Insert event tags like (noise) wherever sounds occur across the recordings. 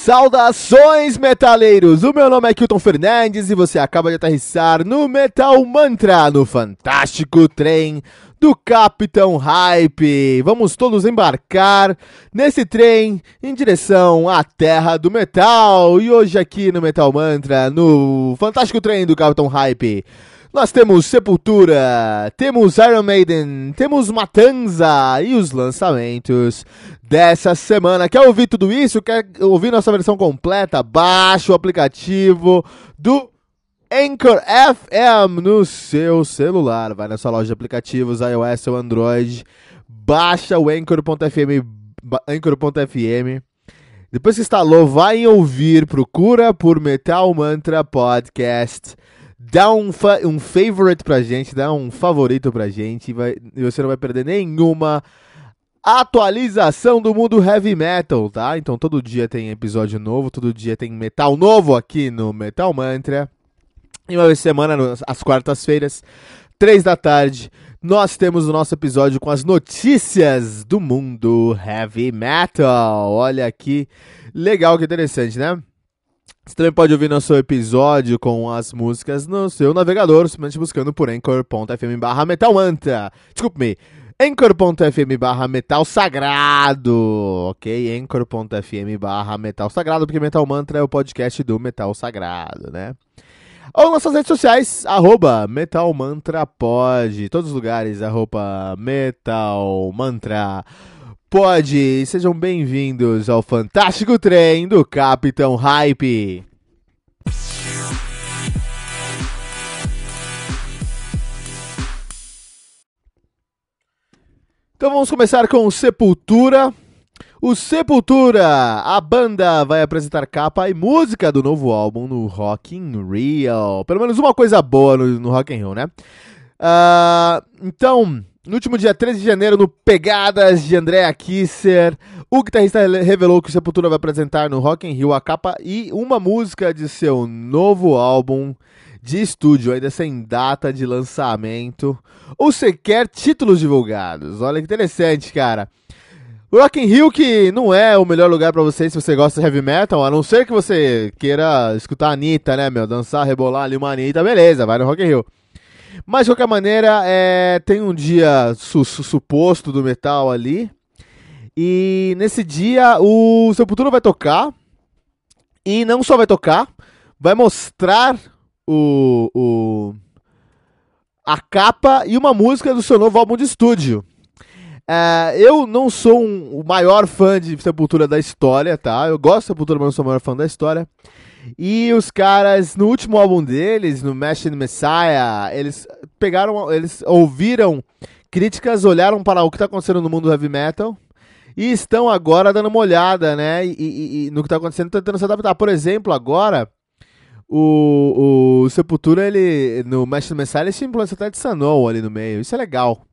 Saudações, metaleiros! O meu nome é Kilton Fernandes e você acaba de aterrissar no Metal Mantra, no fantástico trem do Capitão Hype. Vamos todos embarcar nesse trem em direção à terra do metal. E hoje aqui no Metal Mantra, no fantástico trem do Capitão Hype, nós temos Sepultura, temos Iron Maiden, temos Matanza e os lançamentos dessa semana. Quer ouvir tudo isso? Quer ouvir nossa versão completa? Baixe o aplicativo do Anchor FM no seu celular. Vai na sua loja de aplicativos, iOS ou Android. Baixa o Anchor.fm. Anchor.fm. Depois que instalou, vai em ouvir, procura por Metal Mantra Podcast dá um, fa um favorite pra gente, dá um favorito pra gente vai, e você não vai perder nenhuma atualização do mundo heavy metal, tá? Então todo dia tem episódio novo, todo dia tem metal novo aqui no Metal Mantra. E uma vez semana, às quartas-feiras, três da tarde, nós temos o nosso episódio com as notícias do mundo heavy metal. Olha que legal, que interessante, né? Você também pode ouvir nosso episódio com as músicas no seu navegador, simplesmente buscando por anchor.fm barra metalmantra. Desculpe-me, anchor.fm barra metal sagrado, ok? anchor.fm barra metal sagrado, porque Metal Mantra é o podcast do Metal Sagrado, né? Ou nossas redes sociais, arroba Metal Mantra Pod, todos os lugares, arroba Metal Mantra Pode, sejam bem-vindos ao fantástico trem do Capitão Hype. Então vamos começar com Sepultura. O Sepultura, a banda vai apresentar capa e música do novo álbum no Rock in Rio. Pelo menos uma coisa boa no, no Rock in Rio, né? Uh, então, no último dia 13 de janeiro, no Pegadas de Andrea Kisser, o guitarrista revelou que o Sepultura vai apresentar no Rock in Rio a capa e uma música de seu novo álbum de estúdio, ainda sem data de lançamento ou sequer títulos divulgados. Olha que interessante, cara. O Rock in Rio que não é o melhor lugar para você se você gosta de heavy metal, a não ser que você queira escutar a Anitta, né, meu? Dançar, rebolar ali uma Anitta, beleza, vai no Rock in Rio. Mas, de qualquer maneira, é, tem um dia su su suposto do metal ali. E nesse dia o Sepultura vai tocar. E não só vai tocar, vai mostrar o, o a capa e uma música do seu novo álbum de estúdio. É, eu não sou um, o maior fã de Sepultura da história, tá? Eu gosto de Sepultura, mas não sou o maior fã da história. E os caras, no último álbum deles, no Machine Messiah, eles pegaram, eles ouviram críticas, olharam para o que está acontecendo no mundo do heavy metal e estão agora dando uma olhada, né, e, e, e no que está acontecendo, tentando se adaptar. Por exemplo, agora, o, o Sepultura, ele, no Machine Messiah, ele simplesmente até adicionou ali no meio. Isso é legal.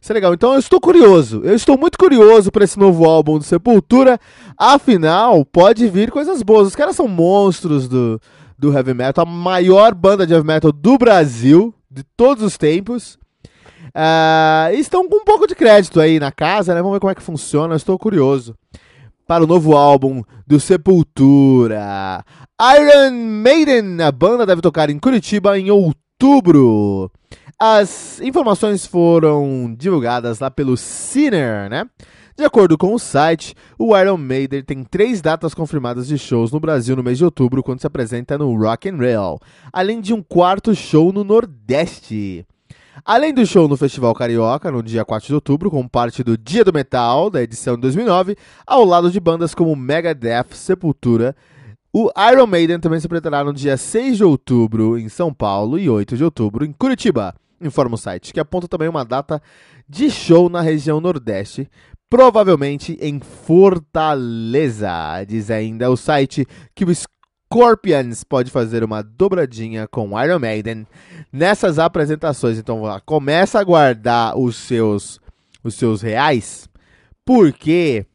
Isso é legal. Então eu estou curioso. Eu estou muito curioso para esse novo álbum do Sepultura. Afinal, pode vir coisas boas. Os caras são monstros do, do heavy metal, a maior banda de heavy metal do Brasil, de todos os tempos. Uh, estão com um pouco de crédito aí na casa, né? Vamos ver como é que funciona, estou curioso. Para o novo álbum do Sepultura. Iron Maiden, a banda deve tocar em Curitiba em outubro. As informações foram divulgadas lá pelo Sinner, né? De acordo com o site, o Iron Maiden tem três datas confirmadas de shows no Brasil no mês de outubro, quando se apresenta no Rock and Roll, além de um quarto show no Nordeste. Além do show no Festival Carioca, no dia 4 de outubro, como parte do Dia do Metal, da edição de 2009, ao lado de bandas como Megadeth, Sepultura, o Iron Maiden também se apresentará no dia 6 de outubro em São Paulo e 8 de outubro em Curitiba, informa o site, que aponta também uma data de show na região Nordeste, provavelmente em Fortaleza. Diz ainda o site que o Scorpions pode fazer uma dobradinha com Iron Maiden nessas apresentações. Então começa a guardar os seus, os seus reais, porque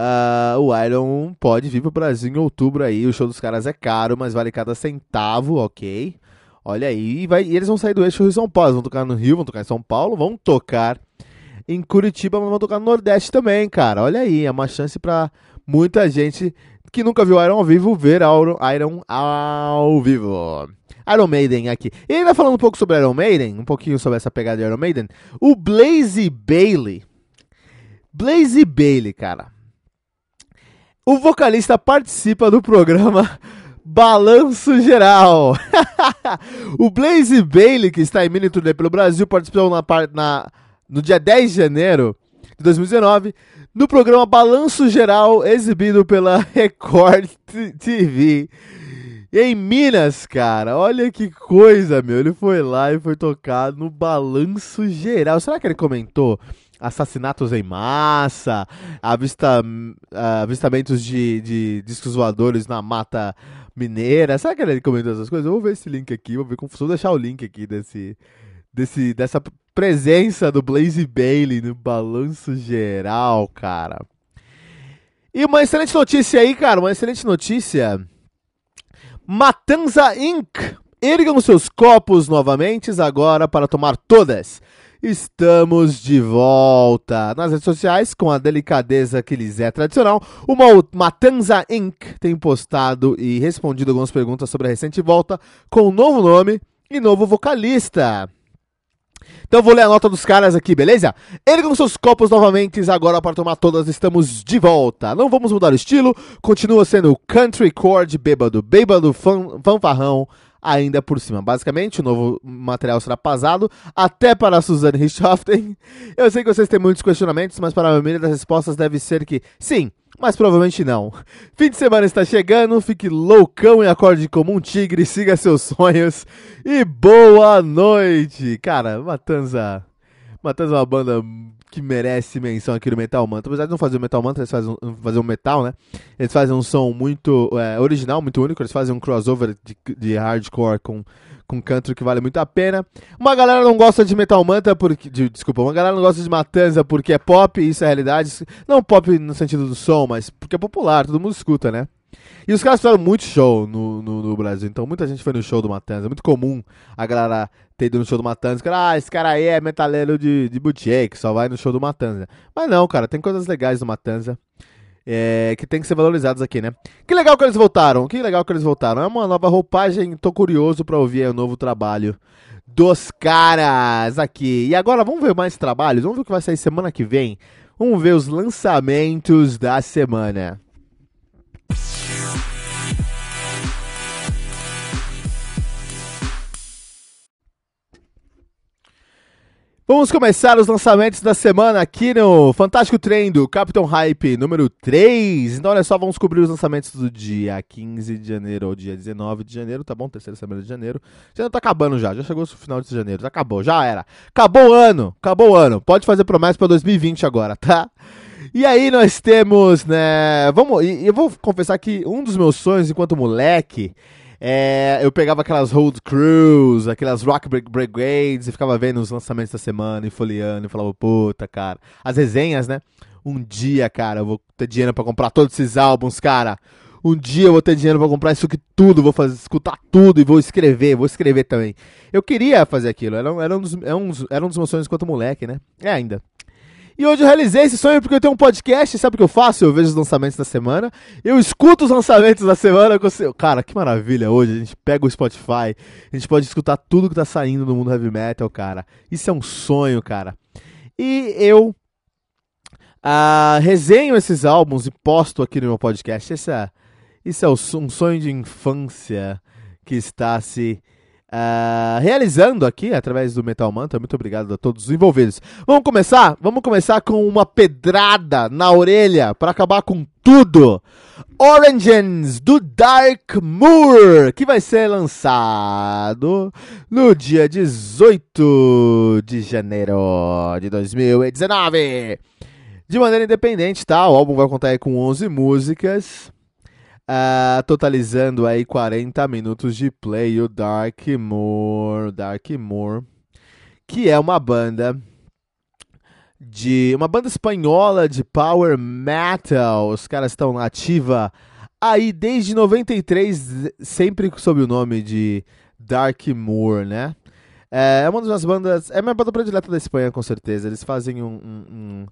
uh, o Iron pode vir para o Brasil em outubro aí. O show dos caras é caro, mas vale cada centavo, ok? Olha aí, e, vai, e eles vão sair do eixo Rio São Paulo. Vão tocar no Rio, vão tocar em São Paulo, vão tocar em Curitiba, mas vão tocar no Nordeste também, cara. Olha aí, é uma chance para muita gente que nunca viu Iron ao vivo ver Iron ao vivo. Iron Maiden aqui. E ainda falando um pouco sobre Iron Maiden, um pouquinho sobre essa pegada de Iron Maiden, o Blaze Bailey. Blaze Bailey, cara. O vocalista participa do programa (laughs) Balanço Geral. (laughs) o Blaze Bailey, que está em mini turnê pelo Brasil, participou na, na no dia 10 de janeiro de 2019, no programa Balanço Geral, exibido pela (laughs) Record TV. Em Minas, cara, olha que coisa, meu. Ele foi lá e foi tocado no Balanço Geral. Será que ele comentou assassinatos em massa, avista, avistamentos de, de discos voadores na mata mineira? Será que ele comentou essas coisas? Eu vou ver esse link aqui, vou ver como. Vou deixar o link aqui desse, desse, dessa presença do Blaze Bailey no balanço geral, cara. E uma excelente notícia aí, cara, uma excelente notícia. Matanza Inc. Ergam seus copos novamente agora para tomar todas. Estamos de volta nas redes sociais com a delicadeza que lhes é tradicional. O Matanza Inc. tem postado e respondido algumas perguntas sobre a recente volta com um novo nome e novo vocalista. Então vou ler a nota dos caras aqui, beleza? Ergam seus copos novamente, agora para tomar todas estamos de volta. Não vamos mudar o estilo, continua sendo country chord bêbado, bêbado fan, fanfarrão, ainda por cima. Basicamente, o novo material será pasado até para a Suzanne Richthofen. (laughs) Eu sei que vocês têm muitos questionamentos, mas para a maioria das respostas deve ser que sim, mas provavelmente não. (laughs) Fim de semana está chegando, fique loucão e acorde como um tigre, siga seus sonhos e boa noite! Cara, Matanza. Matanza é uma banda que merece menção aqui no Metal Mantra. Apesar de não fazer o Metal Mantra, eles fazem um, fazer um metal, né? Eles fazem um som muito é, original, muito único. Eles fazem um crossover de, de hardcore com com country que vale muito a pena. Uma galera não gosta de Metal Manta porque. De, desculpa, uma galera não gosta de Matanza porque é pop, isso é realidade. Não pop no sentido do som, mas porque é popular, todo mundo escuta, né? E os caras fizeram muito show no, no, no, Brasil, então muita gente foi no show do Matanza. É muito comum a galera ter ido no show do Matanza. Cara, ah, esse cara aí é metaleiro de, de boutique, só vai no show do Matanza. Mas não, cara, tem coisas legais do Matanza é, que tem que ser valorizados aqui, né? Que legal que eles voltaram, que legal que eles voltaram. É uma nova roupagem, tô curioso para ouvir o novo trabalho dos caras aqui. E agora vamos ver mais trabalhos, vamos ver o que vai sair semana que vem. Vamos ver os lançamentos da semana. Vamos começar os lançamentos da semana aqui no Fantástico Trem do Capitão Hype número 3. Então, olha só, vamos cobrir os lançamentos do dia 15 de janeiro ao dia 19 de janeiro, tá bom? Terceira semana de janeiro. Janeiro tá acabando já, já chegou o final de janeiro, já acabou, já era. Acabou o ano, acabou o ano. Pode fazer promessa para 2020 agora, tá? E aí nós temos, né? Vamos, eu vou confessar que um dos meus sonhos enquanto moleque é, eu pegava aquelas road crews, aquelas rock brigades e ficava vendo os lançamentos da semana e folheando e falava, puta, cara. As resenhas, né? Um dia, cara, eu vou ter dinheiro para comprar todos esses álbuns, cara. um dia eu vou ter dinheiro para comprar isso aqui tudo, vou fazer, escutar tudo e vou escrever, vou escrever também. Eu queria fazer aquilo, era, era, um, dos, era, um, dos, era um dos meus sonhos enquanto moleque, né? É ainda. E hoje eu realizei esse sonho porque eu tenho um podcast, sabe o que eu faço? Eu vejo os lançamentos da semana, eu escuto os lançamentos da semana. Você. Cara, que maravilha hoje, a gente pega o Spotify, a gente pode escutar tudo que tá saindo no mundo heavy metal, cara. Isso é um sonho, cara. E eu uh, resenho esses álbuns e posto aqui no meu podcast. Esse é, isso é um sonho de infância que está se Uh, realizando aqui através do Metal Manta. Muito obrigado a todos os envolvidos. Vamos começar? Vamos começar com uma pedrada na orelha para acabar com tudo. Oranges do Dark Moor, que vai ser lançado no dia 18 de janeiro de 2019. De maneira independente, tá? O álbum vai contar com 11 músicas. Uh, totalizando aí 40 minutos de play, o Darkmoor, Darkmoor, que é uma banda de uma banda espanhola de power metal. Os caras estão ativa aí desde 93, sempre sob o nome de Darkmoor, né? É uma das bandas, é a minha banda predileta da Espanha, com certeza. Eles fazem um, um, um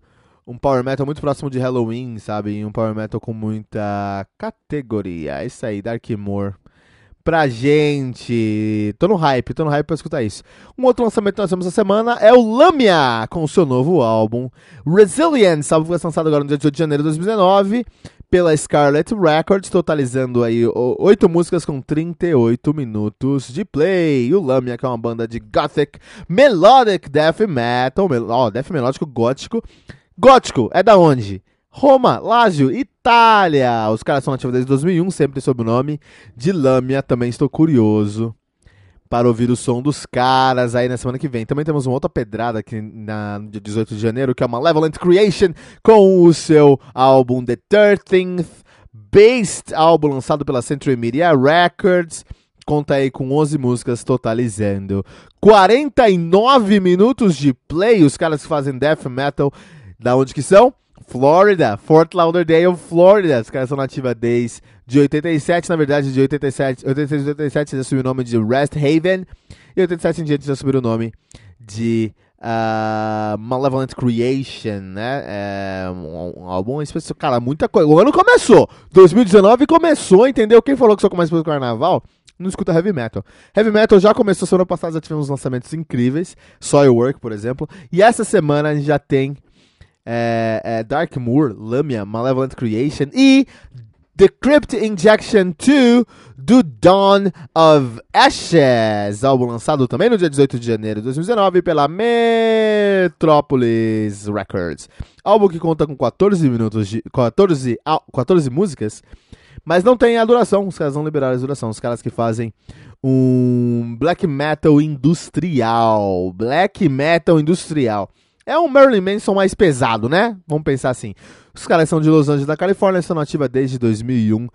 um power metal muito próximo de Halloween, sabe? Um power metal com muita categoria. É isso aí, Darkmoor. Pra gente. Tô no hype, tô no hype pra escutar isso. Um outro lançamento que nós temos essa semana é o Lamia, com seu novo álbum Resilience, álbum foi lançado agora no dia 18 de janeiro de 2019 pela Scarlet Records, totalizando aí oito músicas com 38 minutos de play. O Lamia, que é uma banda de gothic melodic death metal, ó, oh, death melódico gótico, Gótico é da onde? Roma, Lazio, Itália. Os caras são ativos desde 2001, sempre sob o nome de Lâmia. Também estou curioso para ouvir o som dos caras aí na semana que vem. Também temos uma outra pedrada aqui na, no dia 18 de janeiro, que é uma Malevolent Creation com o seu álbum The 13th Based, álbum lançado pela Century Media Records. Conta aí com 11 músicas, totalizando 49 minutos de play. Os caras que fazem death metal da onde que são? Flórida, Fort Lauderdale, Flórida. Os caras são nativos desde de 87, na verdade, de 87, 86 e 87 já assumiu o nome de Rest Haven. E 87 em diante já assumiu o nome de uh, Malevolent Creation, né? É um, um álbum específico. Cara, muita coisa. O ano começou. 2019 começou, entendeu? Quem falou que só começa pelo carnaval? não escuta heavy metal. Heavy metal já começou semana passada, já tivemos lançamentos incríveis, Soilwork, por exemplo, e essa semana a gente já tem é, é Dark Moor, Lamia, Malevolent Creation e The Crypt Injection 2 do Dawn of Ashes, álbum lançado também no dia 18 de janeiro de 2019 pela Metropolis Records. Álbum que conta com 14 minutos de 14, 14 músicas, mas não tem a duração, os caras não liberaram a duração, os caras que fazem um black metal industrial, black metal industrial. É um Marilyn Manson mais pesado, né? Vamos pensar assim. Os caras são de Los Angeles, da Califórnia, estão ativa desde 2001. Uh,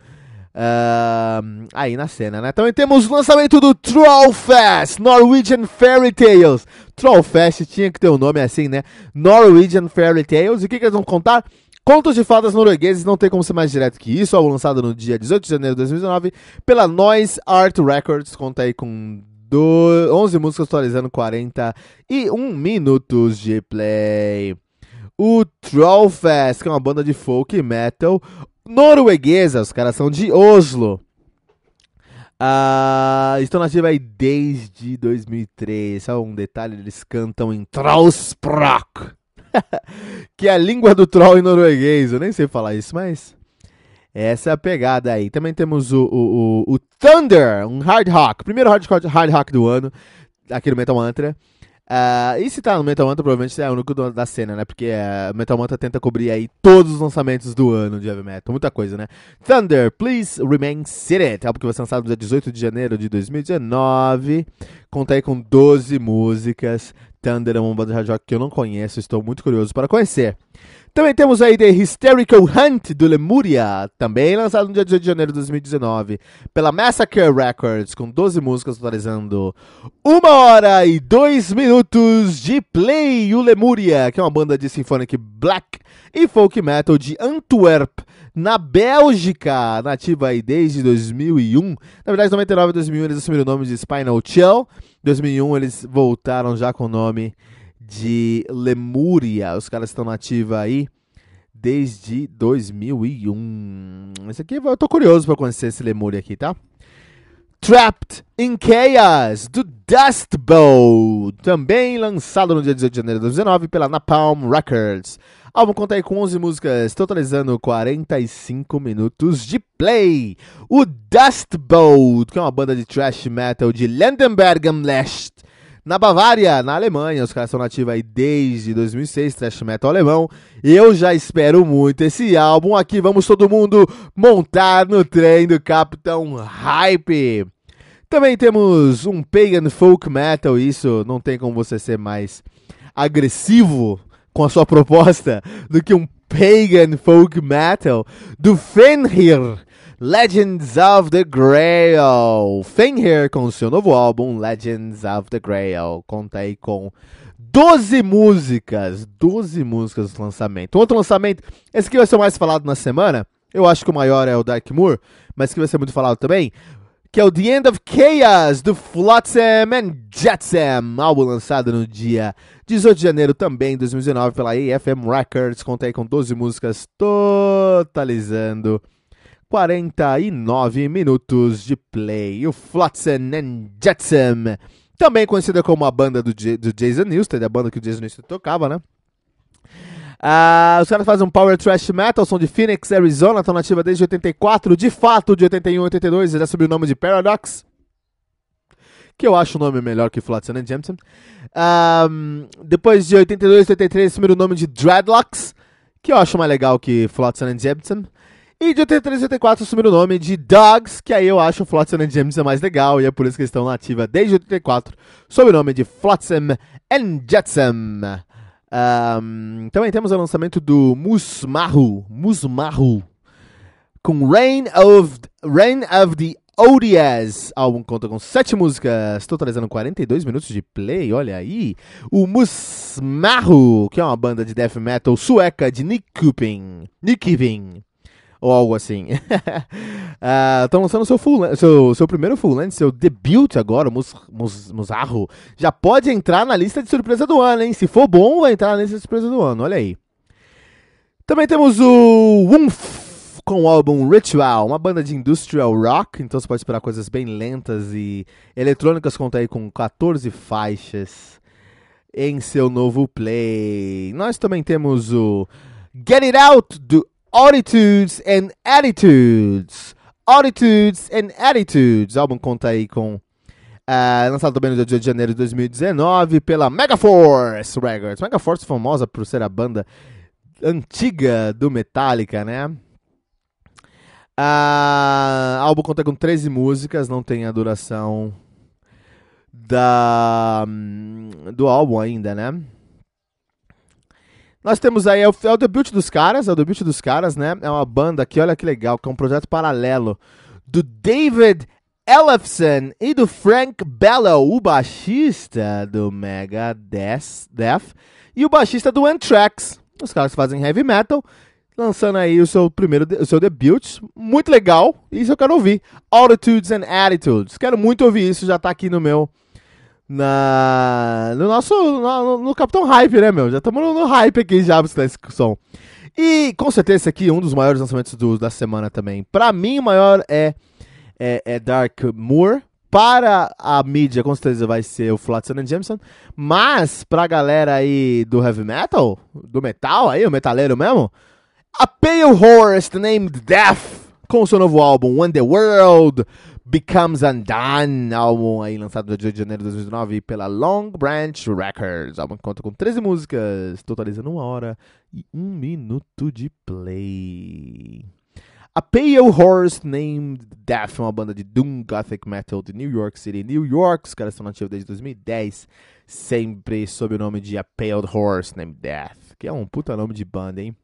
aí na cena, né? Também temos o lançamento do Trollfest, Norwegian Fairy Tales. Trollfest tinha que ter um nome assim, né? Norwegian Fairy Tales. E o que, que eles vão contar? Contos de fadas noruegueses, não tem como ser mais direto que isso. Álbum lançado no dia 18 de janeiro de 2019 pela Noise Art Records. Conta aí com do 11 músicas atualizando 41 minutos de play. O Trollfest, que é uma banda de folk metal norueguesa, os caras são de Oslo. Uh, estão nativos aí desde 2003. Só um detalhe: eles cantam em Trollsprok, (laughs) que é a língua do troll em norueguês. Eu nem sei falar isso, mas essa é a pegada aí. Também temos o, o, o, o Thunder, um hard rock. Primeiro hard, hard rock do ano, aqui no Metal Mantra. Uh, e se tá no Metal Mantra, provavelmente é o único da cena, né? Porque uh, Metal Mantra tenta cobrir aí todos os lançamentos do ano de Heavy Metal. Muita coisa, né? Thunder, Please Remain Seated. Álbum que vai ser lançado no dia 18 de janeiro de 2019. Conta aí com 12 músicas. Thunder é uma banda de hard rock que eu não conheço, estou muito curioso para conhecer. Também temos aí The Hysterical Hunt do Lemuria, também lançado no dia 18 de janeiro de 2019 pela Massacre Records, com 12 músicas totalizando 1 hora e 2 minutos de play. O Lemuria, que é uma banda de symphonic black e folk metal de Antwerp, na Bélgica, nativa aí desde 2001. Na verdade, 99 e 2001 eles assumiram o nome de Spinal Chill. 2001 eles voltaram já com o nome de Lemúria. Os caras estão nativa aí desde 2001. Esse aqui eu tô curioso para conhecer esse Lemúria aqui, tá? Trapped in Chaos, do Dust Bowl, também lançado no dia 18 de janeiro de 2019 pela Napalm Records. Álbum conta aí com 11 músicas, totalizando 45 minutos de play. O Dust Bowl, que é uma banda de thrash metal de Landenberg am Lest, na Bavária, na Alemanha. Os caras são nativos aí desde 2006, thrash metal alemão. Eu já espero muito esse álbum. Aqui vamos todo mundo montar no trem do Capitão Hype. Também temos um pagan folk metal, isso não tem como você ser mais agressivo com a sua proposta do que um pagan folk metal do Fenrir. Legends of the Grail. Fenrir com seu novo álbum Legends of the Grail. Conta aí com 12 músicas. 12 músicas do lançamento. Outro lançamento, esse aqui vai ser o mais falado na semana. Eu acho que o maior é o Dark Moor, mas que vai ser muito falado também. Que é o The End of Chaos, do Flotsam and Jetsam. Álbum lançado no dia 18 de janeiro também, 2019, pela AFM Records. Conta aí com 12 músicas, totalizando 49 minutos de play. O Flotsam and Jetsam, também conhecida como a banda do, J do Jason Newsted, a banda que o Jason Newsted tocava, né? Uh, os caras fazem um power thrash metal, são de Phoenix, Arizona, estão nativa desde 84, de fato de 81 e 82, já subiu o nome de Paradox, que eu acho o nome melhor que Flotsam and Jetsam. Um, depois de 82 e 83, assumiram o nome de Dreadlocks, que eu acho mais legal que Flotsam and Jetsam. E de 83 e 84 assumiram o nome de Dogs, que aí eu acho o Flotsam and Jetsam mais legal, e é por isso que eles estão nativa desde 84, sob o nome de Flotsam and Jetsam. Um, também temos o lançamento do Musmahu, Musmahu, com Rain of, Rain of the ODS. O álbum conta com 7 músicas, totalizando 42 minutos de play, olha aí. O Musmahu, que é uma banda de death metal sueca de Nick Kuping, Nick ou algo assim. (laughs) Estão uh, lançando seu, full, seu, seu primeiro full length, seu debut agora, o Mus, Mus, Musarro. Já pode entrar na lista de surpresa do ano, hein? Se for bom, vai entrar na lista de surpresa do ano, olha aí. Também temos o Wumf com o álbum Ritual, uma banda de industrial rock, então você pode esperar coisas bem lentas e eletrônicas, conta aí com 14 faixas em seu novo play. Nós também temos o Get It Out do Attitudes and Attitudes. Attitudes and Attitudes. O álbum conta aí com. Uh, lançado também no dia 18 de janeiro de 2019 pela Megaforce Records. Megaforce famosa por ser a banda antiga do Metallica, né? Uh, o álbum conta com 13 músicas, não tem a duração da, hum, do álbum ainda, né? Nós temos aí, é o, é o, debut dos caras, é o debut dos caras, né? É uma banda que, olha que legal, que é um projeto paralelo do David Ellefson e do Frank Bello, o baixista do Megadeth Death, e o baixista do Anthrax. Os caras fazem heavy metal, lançando aí o seu primeiro, o seu debut, muito legal, isso eu quero ouvir. Altitudes and Attitudes, quero muito ouvir isso, já tá aqui no meu na, no nosso. No, no Capitão Hype, né, meu? Já estamos no, no, hype aqui já pra esse som. E com certeza esse aqui é um dos maiores lançamentos do, da semana também. Pra mim, o maior é, é, é Dark Moor. Para a mídia, com certeza vai ser o Flotsam and Jameson. Mas pra galera aí do heavy metal, do metal aí, o metaleiro mesmo, a Pale Horse Named Death, com o seu novo álbum When the World Becomes Undone, álbum aí lançado no 18 de janeiro de 2009 pela Long Branch Records. álbum que conta com 13 músicas, totalizando uma hora e um minuto de play. A Pale Horse Named Death, uma banda de Doom Gothic Metal de New York City, New York. Os caras estão nativos desde 2010, sempre sob o nome de A Pale Horse Named Death, que é um puta nome de banda, hein?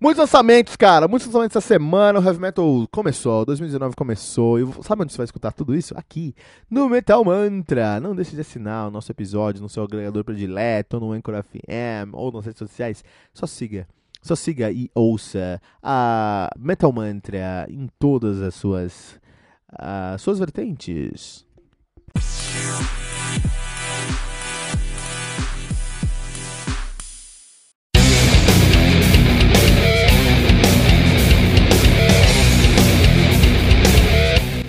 Muitos lançamentos, cara, muitos lançamentos essa semana. O Heavy Metal começou, 2019 começou. E sabe onde você vai escutar tudo isso? Aqui, no Metal Mantra. Não deixe de assinar o nosso episódio no seu agregador predileto, no Anchor FM ou nas redes sociais. Só siga só siga e ouça a Metal Mantra em todas as suas, uh, suas vertentes.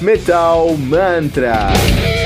Metal Mantra.